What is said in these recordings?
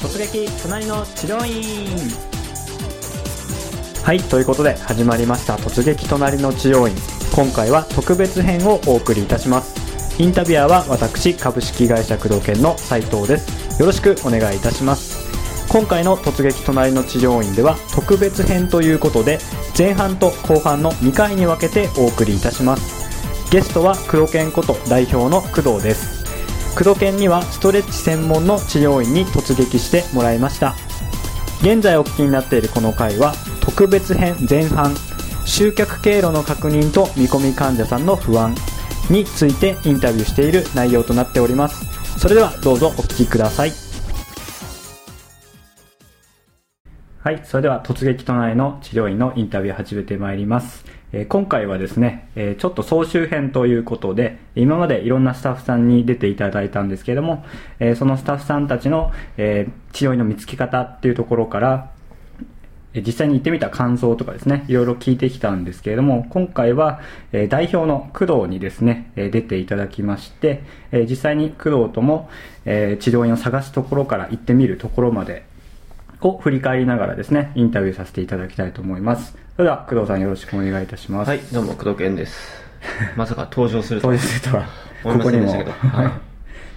突撃隣の治療院。はいということで始まりました突撃隣の治療院。今回は特別編をお送りいたします。インタビュアーは私株式会社工藤研の斉藤です。よろしくお願いいたします。今回の突撃隣の治療院では特別編ということで前半と後半の2回に分けてお送りいたします。ゲストは工藤研こと代表の工藤です。工藤研にはストレッチ専門の治療院に突撃してもらいました。現在お聞きになっているこの回は特別編前半集客経路の確認と見込み患者さんの不安についてインタビューしている内容となっております。それではどうぞお聞きください。はいそれでは突撃都内の治療院のインタビュー始めてまいります。え今回はですね、えちょっと総集編ということで、今までいろんなスタッフさんに出ていただいたんですけれども、えそのスタッフさんたちの、え治療院の見つけ方っていうところから、え実際に行ってみた感想とかですね、いろいろ聞いてきたんですけれども、今回は、え代表の工藤にですね、え出ていただきまして、え実際に工藤とも、え治療院を探すところから行ってみるところまでを振り返りながらですね、インタビューさせていただきたいと思います。それでは工藤さんよろしくお願いいたします。はい、どうも、工藤健です。まさか登場するとは当日とは、思いませんでしたけどはい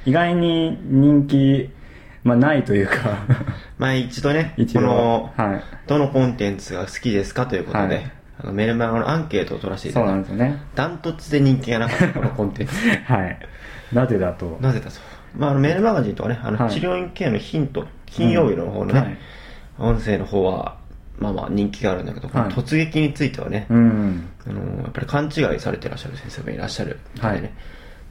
意外に人気、まあないというか、まあ一度ね、一度この、はいどのコンテンツが好きですかということで、はいあのメルマガのアンケートを取らせていたそうだいて、なんですよね。ダントツで人気がなかった、このコンテンツ。はい。なぜだと。なぜだと。まあ、あのメールマガジンとかね、あの、はい治療院系のヒント、金曜日の方のね、はい。音声の方は、まあまあ人気があるんだけど、突撃についてはね、うん。あのやっぱり勘違いされてらっしゃる先生もいらっしゃるみたいでね、はい。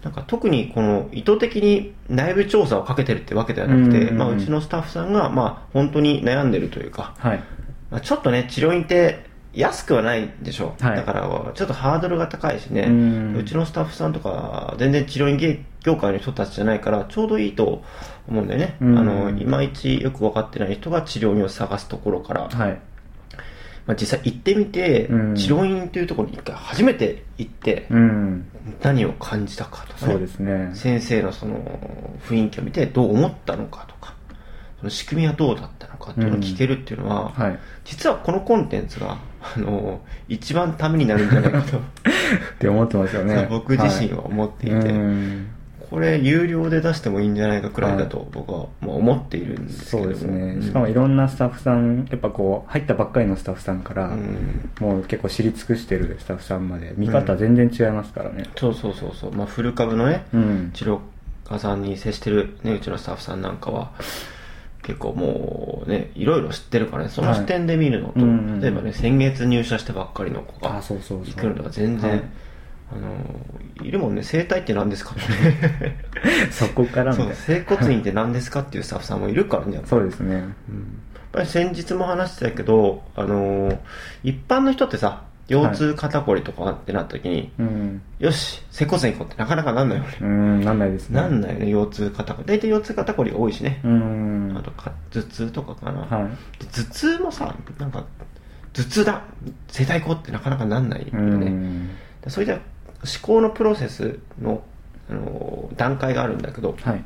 なんか特にこの意図的に内部調査をかけてるってわけではなくて、うんうんうん。まあ、うちのスタッフさんがまあ本当に悩んでるというか、はい。まあ、ちょっとね治療院って安くはないでしょ。う、はい。だからちょっとハードルが高いしね、ううんちのスタッフさんとか全然治療院業業界の人たちじゃないからちょうどいいと思うんだよね、うん。あのいまいちよく分かってない人が治療院を探すところから、はい。まあ、実際行ってみて、うん。治療院というところに一回初めて行って、うん。何を感じたかとか、ね、そうですね。先生のその雰囲気を見てどう思ったのかとかその仕組みはどうだったのかっていうのを聞けるっていうのは、はい。実はこのコンテンツがあの一番ためになるんじゃないかと、って思ってますよね。僕自身は思っていて、はいうん。これ有料で出してもいいんじゃないかくらいだと僕はまあ思っているんですけそれども。うですね。ん。しかもいろんなスタッフさん、やっぱこう、入ったばっかりのスタッフさんから、うん。もう結構知り尽くしてるスタッフさんまで、見方全然違いますからね。そうそうそうそう、まあ、フル株のね、うん。治療家さんに接してる、ね、うちのスタッフさんなんかは結構もうねいろいろ知ってるからねその視点で見るのと、はいうんうん例えばね先月入社したばっかりの子があ、そうそうそう。行くのは全然、はいあのいるもんね整体って何ですかっ そこからそいうな。整骨院って何ですかっていうスタッフさんもいるからねそうですね。うんやっぱり先日も話してたけど、あのー一般の人ってさ腰痛肩こりとかってなった時に、うん。よし整骨院行こうってなかなかなんないよねうん、なんないですね。なんないよね、腰痛肩こり。大体腰痛肩こりが多いしね。うん。あとか、頭痛とかかな。はい。で頭痛もさ、なんか、頭痛だ整体行こうってなかなかなんないようね。そういった思考のプロセスの、あの段階があるんだけど、はい。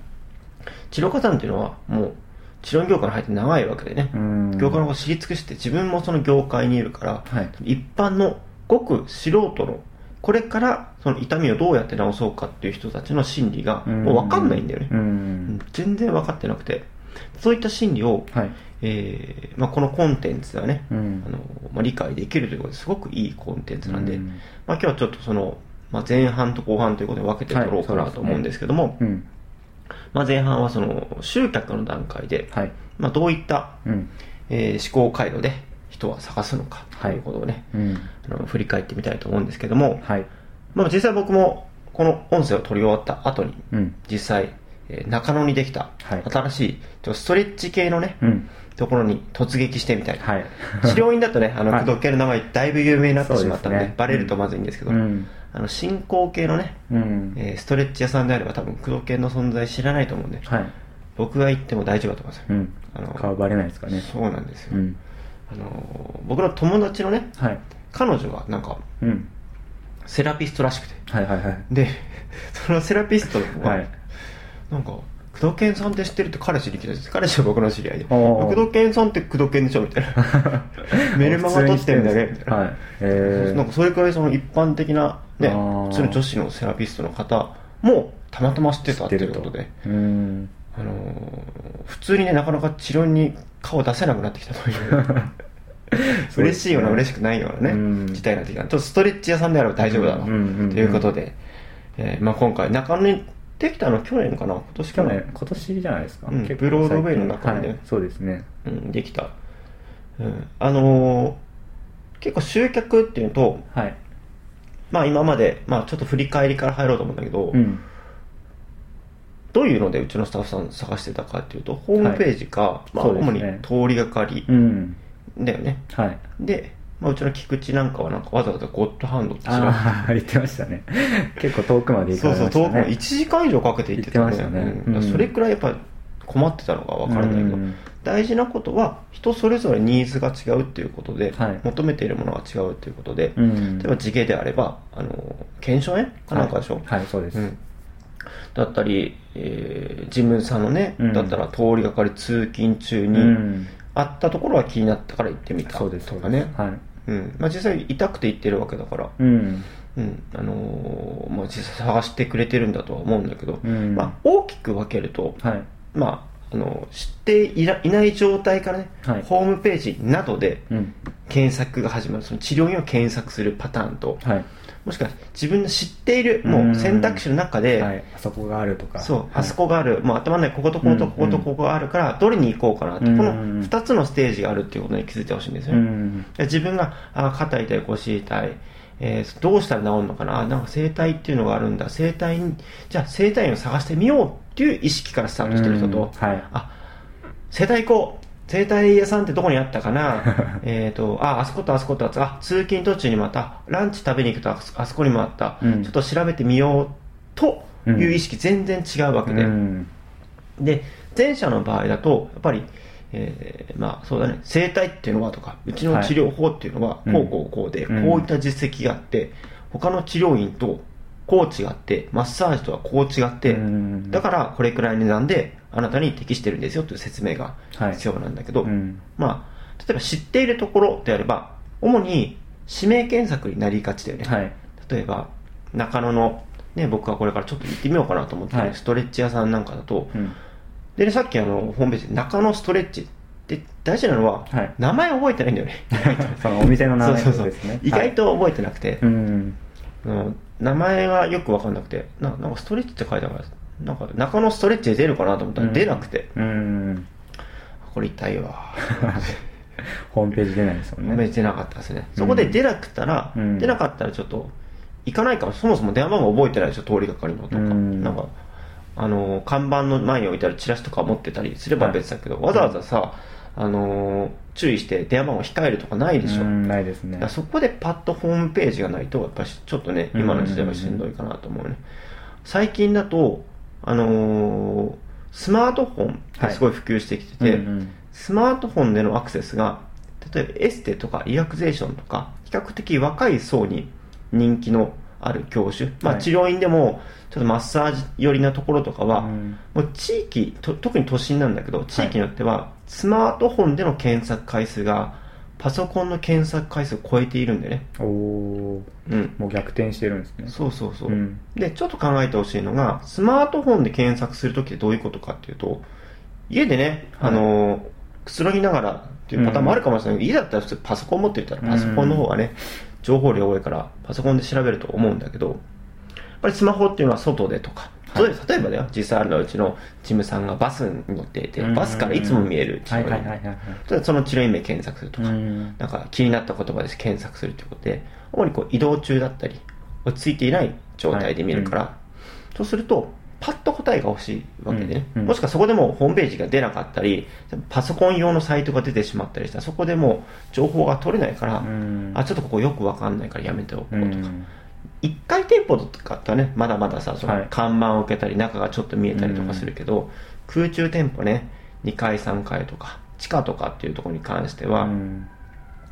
治療家さんっていうのはもう、治療業界に入って長いわけでね。うん。業界のことを知り尽くして、自分もその業界にいるから、はい一般のごく素人の、これからその痛みをどうやって治そうかっていう人たちの心理がもう分かんないんだよね。全然分かってなくて、そういった心理を、はい。えーまあ、このコンテンツはね、うんあのまあ、理解できるということですごくいいコンテンツなんで、うんまあ、今日はちょっとその、まあ、前半と後半ということで分けて取ろうかはないと思うんですけども、うん。まあ、前半はその集客の段階で、はい。まあ、どういった、うん。えー思考回路で人は探すのかとはいいうことをね、うん。あの振り返ってみたいと思うんですけども、はい。まあ、実際僕もこの音声を取り終わった後にうん。実際、えー中野にできたはい新しいちょストレッチ系のね、うん。ところに突撃してみたい、はい。治療院だとねあのはい工藤系の名前だいぶ有名になってしまったんでねバレるとまずいんですけど、うん。あの進行系のね、うん。えーストレッチ屋さんであれば多分工藤系の存在知らないと思うんで、はい。僕が行っても大丈夫だと思いますよ、うん。あの顔バレないですかね。そうなんですよ、うん。あの僕の友達のねはい。彼女がなんかうん。セラピストらしくてはいはいはい。でそのセラピストの子が、はい。なんか工工藤健さんって知ってるって彼氏に聞いたんです。彼氏は僕の知り合いで。工藤健さんって工藤健でしょみたいな。メルマガ撮ってるんだねみたいな、はいえなんかそれくらいその一般的なねあー。普通の女子のセラピストの方もたまたま知ってたっていうことで。あのー普通にねなかなか治療に顔出せなくなってきたという。嬉しいような嬉しくないようなね、うん。事態になってきた。ちょっとストレッチ屋さんであれば大丈夫だろう、ということで、えーまあ、今回中野にできたの去年かな？今年かな？去年今年じゃないですか、うん結構ブロードウェイの中にねはいそうですね。うん、できた、うん、あのー結構集客っていうとはい。まあ今まで、まあ、ちょっと振り返りから入ろうと思うんだけど、うん。どういうのでうちのスタッフさん探してたかっていうとホームページか、まあ、そうです主ね。に通りがかりうん。だよね、はい。で、まあ、うちの菊池なんかはなんかわざわざゴッドハンドって調べて。言ってましたね。結構遠くまで行かましたね。遠くも1時間以上かけて行ってた行ってましたね。うん。うんそれくらいやっぱ困ってたのが分からないけど、うん大事なことは人それぞれニーズが違うっていうことで、はい。求めているものが違うっていうことで、うん例えば地形であればあの腱鞘炎かなんかでしょ、はい、はいそうです、うん、だったり、えー、事務さんのね、うん。だったら通りがかり通勤中うにん。あったところは気になったから行ってみたそうですそうとかね、はいうん。まあ、実際痛くて行ってるわけだから、うん。うん。あのーまあ、実際探してくれてるんだとは思うんだけど、うん。まあ、大きく分けると、はい。まあ、あの知っていない状態からね、はい。ホームページなどでうん。検索が始まる。その治療院を検索するパターンとはいもしくは自分の知っているもう選択肢の中で、はい、あそこがあるとか。そう、はい。あそこがある、もう頭の中にこことこことこことここがあるから、どれに行こうかなって、うんこの2つのステージがあるっていうことに気づいてほしいんですよ自分が、あ肩痛い、腰痛い、えーどうしたら治るのかな、あなんか整体っていうのがあるんだ、整体に、じゃあ整体院を探してみようっていう意識からスタートしてる人と、うん。はい。あ、整体行こう整体屋さんってどこにあったかな？えっと、あ、あそことあそことあそこあ、通勤途中にまた、ランチ食べに行くとあそこにもあった、うん。ちょっと調べてみようという意識全然違うわけで、うん。で、前者の場合だと、やっぱり、えーまあそうだね、整体っていうのはとか、うちの治療法っていうのは、はい。こうこうこうで、うん。こういった実績があって、他の治療院とこう違って、マッサージとはこう違って、うん。だからこれくらいの値段であなたに適してるんですよという説明がはい。必要なんだけど、うん。まあ、例えば知っているところであれば、主に指名検索になりがちだよね。はい。例えば、中野の、ね、僕はこれからちょっと行ってみようかなと思ってる、はい。ストレッチ屋さんなんかだと、うん。でね、さっきあの、ホームページで中野ストレッチで大事なのは、はい。名前覚えてないんだよね。そのお店の名前そうそうそう。ですね意外と覚えてなくて、うん。あの名前がよく分かんなくてな、なんかストレッチって書いてあるから、なんか中野ストレッチで出るかなと思ったら出なくて、うん。これ痛いわ。ホームページ出ないですもんね。ホームページ出なかったですね。そこで出なくたら、うん。出なかったらちょっと、行かない。かも、そもそも電話番号覚えてないでしょ、通りがかりのとか。うん。なんか、あの、看板の前に置いてあるチラシとか持ってたりすれば別だけど、わざわざさ、あの、注意して電話番号控えるとかないでしょ。うん。ないですね。そこでパッとホームページがないと、やっぱりちょっとね、うん今の時代はしんどいかなと思うね。最近だと、あのースマートフォンがすごい普及してきてて、うんうん。スマートフォンでのアクセスが、例えばエステとかリラクゼーションとか、比較的若い層に人気のある業種、まあはい。治療院でも、ちょっとマッサージ寄りなところとかは、うん。もう地域と、特に都心なんだけど、地域によっては、スマートフォンでの検索回数が、パソコンの検索回数を超えているんでね。おおーうん。もう逆転してるんですねそうそうそう。うんで、ちょっと考えてほしいのが、スマートフォンで検索するときってどういうことかっていうと、家でね、はいあのー、くつろぎながらっていうパターンもあるかもしれないけど、家だったら普通パソコン持ってたらパソコンの方がね、情報量多いからパソコンで調べると思うんだけど、やっぱりスマホっていうのは外でとか、はい例えば例えばだよ、実際あるのはうちのチムさんがバスに乗っていて、うん。バスからいつも見える治はい療院その治療院名検索するとか、うん。なんか気になった言葉で検索するということで、主にこう移動中だったり、落ち着いていない状態で見るから、そうすると、パッと答えが欲しいわけでね、もしくはそこでもうホームページが出なかったり、パソコン用のサイトが出てしまったりしたら、そこでもう情報が取れないから、うん。あ、ちょっとここよくわかんないからやめておこうとか。うん一回店舗とかだったらね、まだまださ、そのはい。看板を受けたり、中がちょっと見えたりとかするけど、空中店舗ね、2階、3階とか、地下とかっていうところに関しては、うん。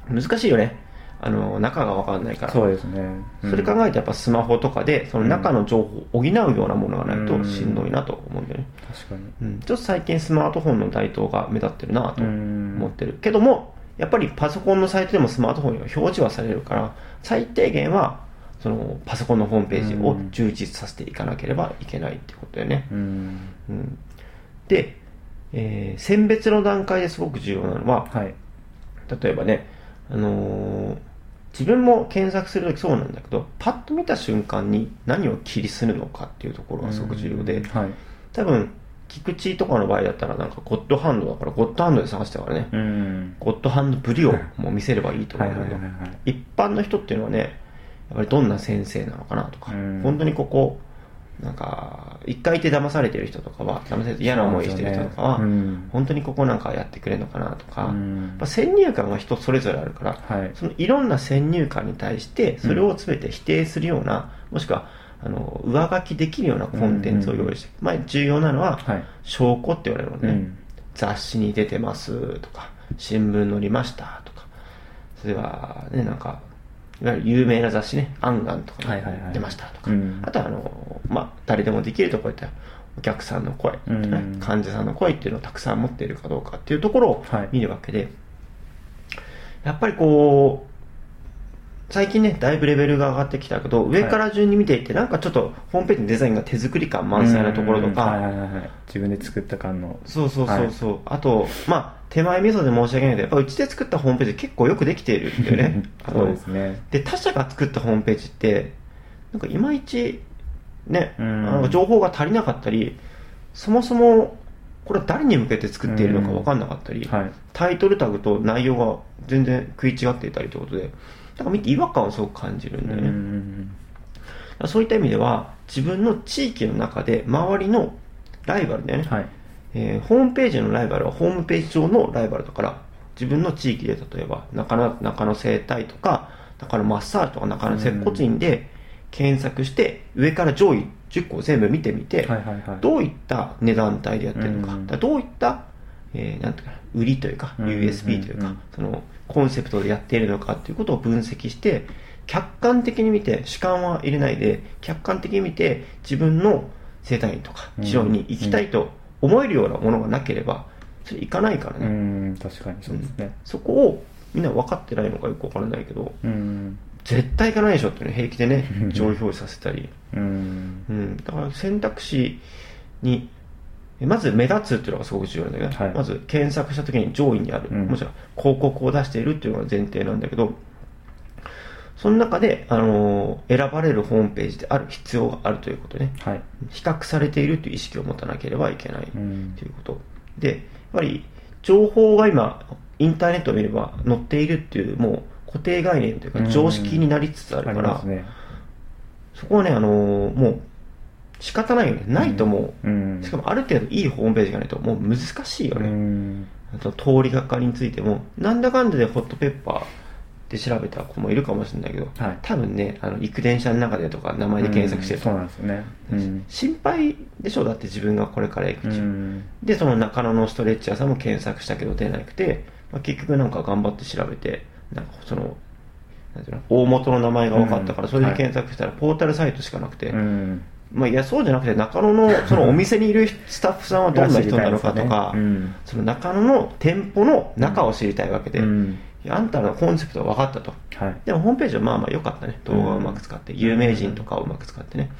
難しいよね。あの中が分かんないから。そうですね、それ考えてやっぱスマホとかでその中の情報を補うようなものがないとしんどいなと思うんだよね、確かに。うん、ちょっと最近スマートフォンの台頭が目立ってるなとうん思ってる。けどもやっぱりパソコンのサイトでもスマートフォンには表示はされるから最低限はそのパソコンのホームページを充実させていかなければいけないってことだよね、うん。うん、で、えー選別の段階ですごく重要なのははい。例えばね、あのー自分も検索するときそうなんだけどパッと見た瞬間に何を切りするのかっていうところがすごく重要で、うん。はい。多分菊池とかの場合だったらなんかゴッドハンドだからゴッドハンドで探してたからね、うん。ゴッドハンドぶりをもう見せればいいとはい思うけど一般の人っていうのはねやっぱりどんな先生なのかなとか、うん。本当にここなんか一回いて騙されてる人とかは騙されて嫌な思いしてる人とかは、ね。うん。本当にここなんかやってくれるのかなとか、うん。やっぱ先入観が人それぞれあるから、はい。そのいろんな先入観に対してそれを全て否定するような、もしくはあの上書きできるようなコンテンツを用意して、まあ、重要なのは、はい。証拠って言われるのね、うん。雑誌に出てますとか新聞載りましたとか。それはねなんかいわゆる有名な雑誌ね「アンガン」とかにはいはいはい。出ましたとか、うん。あとはあの、まあ、誰でもできるところでお客さんの声、うん。ね患者さんの声っていうのをたくさん持っているかどうかっていうところをはい。見るわけで、やっぱりこう最近ねだいぶレベルが上がってきたけど上から順に見ていってなんかちょっとホームページのデザインが手作り感満載なところとか、自分で作った感の。そうそうそうそう、あとまあ手前味噌で申し訳ないけどやっぱうちで作ったホームページ結構よくできているんだよね。あ のそうですね。で他社が作ったホームページってなんかいまいちね、うん。あの情報が足りなかったりそもそもこれは誰に向けて作っているのか分かんなかったり、はい。タイトルタグと内容が全然食い違っていたりということでだから見て違和感をすごく感じるんだよね、うんそういった意味では自分の地域の中で周りのライバルだよね、はいえーホームページのライバルはホームページ上のライバルだから自分の地域で例えば中野中野生態とか中野マッサージとか中野接骨院で検索して上から上位10個全部見てみて、はいはいはい。どういった値段帯でやってるのか,、うんどういった、えーなんていうかな売りというかうん USB というか、うんそのコンセプトでやっているのかっていうことを分析して客観的に見て主観は入れないで客観的に見て自分の生態院とかうん治療に行きたいと思えるようなものがなければそれ行かないからうね、ん確かにそうですね。そこをみんな分かってないのかよく分からないけどうん。絶対行かないでしょっていうのを平気でねうん。上位表示させたり。うん。うん、だから選択肢にえまず目立つっていうのがすごく重要なんだけど、はい。まず検索した時に上位にある、うん。もちろん広告を出しているっていうのが前提なんだけどその中で、あのー選ばれるホームページである必要があるということね。はい。比較されているという意識を持たなければいけないとうん。いうこと、でやっぱり情報が今インターネットを見れば載っているっていうもう固定概念というか常識になりつつあるあから、ね。そこはね、あのーもう、仕方ないよね。ないともう、うん。しかもある程度いいホームページがないともう難しいようね。ん。あと通りがかりについても、なんだかんだでホットペッパーで調べた子もいるかもしれないけど、はい。多分ね、あの、行く電車の中でとか名前で検索してると、うんそうなんですよね。うん。心配でしょだって自分がこれから行くう地、ん。で、その中野のストレッチ屋さんも検索したけど出なくて、まあ、結局なんか頑張って調べて、なんかその、なんていうの大元の名前が分かったから、うん。それで検索したらポータルサイトしかなくて、うん。まあ、いやそうじゃなくて中野のそのお店にいるスタッフさんはどんな人なのかとか、うん。その中野の店舗の中を知りたいわけで、あんたのコンセプトは分かったと。はい。でもホームページはまあまあ良かったね。動画をうまく使って、有名人とかをうまく使ってね、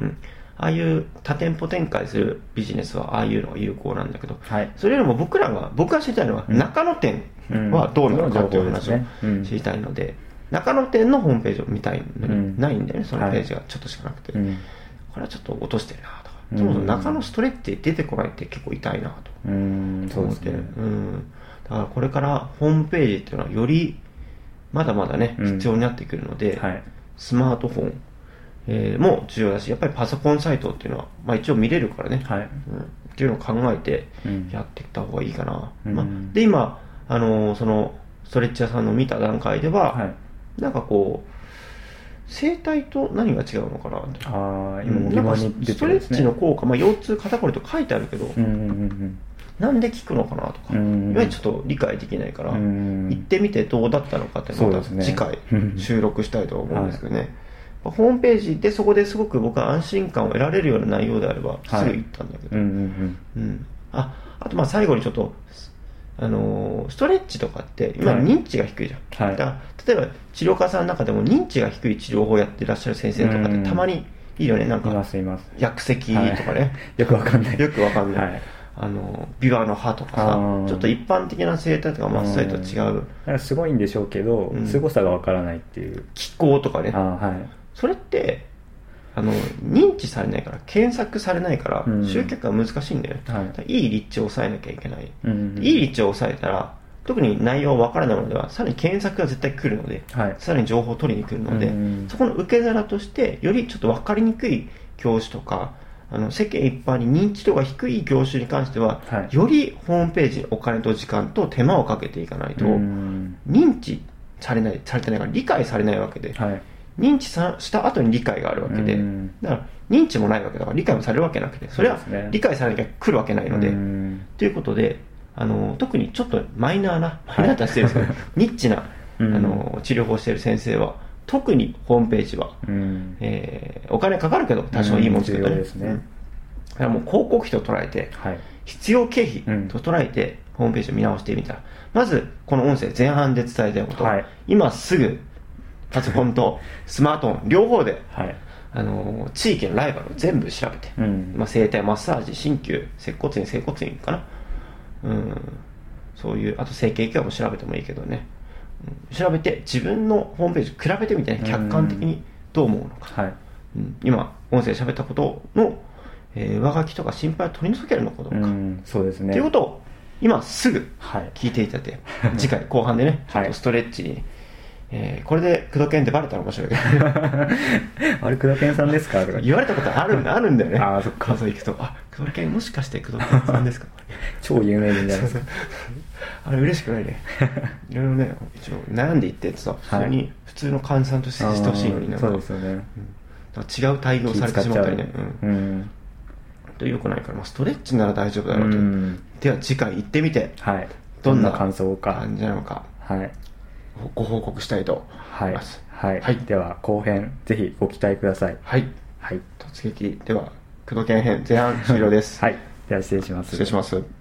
うん、ああいう多店舗展開するビジネスはああいうのが有効なんだけど、はい。それよりも僕らが僕が知りたいのはうん。中野店はどうなのかという話を知りたいので、中野店のホームページを見たいのに、うん。ないんだよね。そのページがちょっとしかなくて、うんこれはちょっと落としてるなとか、うん。そもそも中野ストレッチ出てこないって結構痛いなと思って、うん、だからこれからホームページっていうのはよりまだまだね、うん。必要になってくるので、はい。スマートフォン、えーも重要だしやっぱりパソコンサイトっていうのは、まあ、一応見れるからね、はい。うん、っていうのを考えてうん。やっていった方がいいかな、うん。まあ、で今、あのーそのストレッチ屋さんの見た段階では、はい。なんかこう生態と何が違うのかなって。ああ今も疑なんか問に出ストレッチてるんですねの効果、まあ、腰痛肩こりと書いてあるけど、うんうんうんなんで聞くのかなとか、うん。いわゆるちょっと理解できないから、うん。行ってみてどうだったのかっていうのをまた次回うん。収録したいと思うんですけどね、ホームページでそこですごく僕は安心感を得られるような内容であればはい。すぐ行ったんだけど、うんうんうん。ああとまあ最後にちょっと、あのーストレッチとかって今はい。認知が低いじゃん、はい。だから例えば治療家さんの中でも認知が低い治療法をやってらっしゃる先生とかっうんてたまにいいよね。なんか薬石とかね、よくわかんない。よくわかんない、はいあのビワの葉とかさちょっと一般的な生態とかマッサージと違う。すごいんでしょうけど、うん。凄さがわからないっていう。気候とかね。はい。それってあの認知されないから検索されないから、うん。集客が難しいんだよね、はい。いい立地を抑えなきゃいけない、うんいい立地を抑えたら特に内容わからないのではさらに検索が絶対来るので、はい。さらに情報を取りに来るので、うんそこの受け皿としてよりちょっと分かりにくい業種とかあの世間一般に認知度が低い業種に関しては、はい。よりホームページにお金と時間と手間をかけていかないと、うん。認知されないされてないから理解されないわけで、はい。認知さした後に理解があるわけで、うん。だから認知もないわけだから理解もされるわけなくてそれは理解されなきゃ来るわけないので、うん。ということであの特にちょっとマイナーなマイナーって失礼ですけど、ニッチなあうん。の治療法をしている先生は特にホームページは、うん。えーお金かかるけど多少いいもの作るとうんですね。うん。だからもう広告費と捉えてはい。必要経費うん。と捉えてホームページを見直してみた。ら、まずこの音声前半で伝えたいこと、はい。今すぐパソコンと スマートフォン両方ではい。あの地域のライバルを全部調べて、うん。まあ、整体マッサージ鍼灸接骨院整骨院かな。うん。そういうあと整形外科も調べてもいいけどね、うん調べて自分のホームページ比べてみてね客観的にどう思うのか、はい。うん。今音声で喋ったことの、えー上書きとか心配を取り除けるのかどうか、そうですね。ていうことを今すぐはい。聞いていただいて次回後半でね ちょっはいとストレッチに、えーこれで工藤研ってバレたら面白いけど。あれ工藤健さんですか？とか。言われたことあるんだ あるんだよね。あーそっか。そう行くとあ工藤研もしかして工藤研さんですか？超有名人じゃないですかあれ嬉しくないね。いろいろね一応。悩んでいってってさ普通に、普通の患者さんとしてしてほしいのになんかそうですよね。うん。なんか違う対応されてしまったりねううん。うん。とよくないから、まあ、ストレッチなら大丈夫だろうと、うん。では次回行ってみて。はい。どんな感想か。感じなのか。はい。ご報告したいと思はいいます。はい、はい。では後編ぜひご期待ください。はい。はい。突撃。では工藤研編前半終了です、はい。では失礼します。失礼します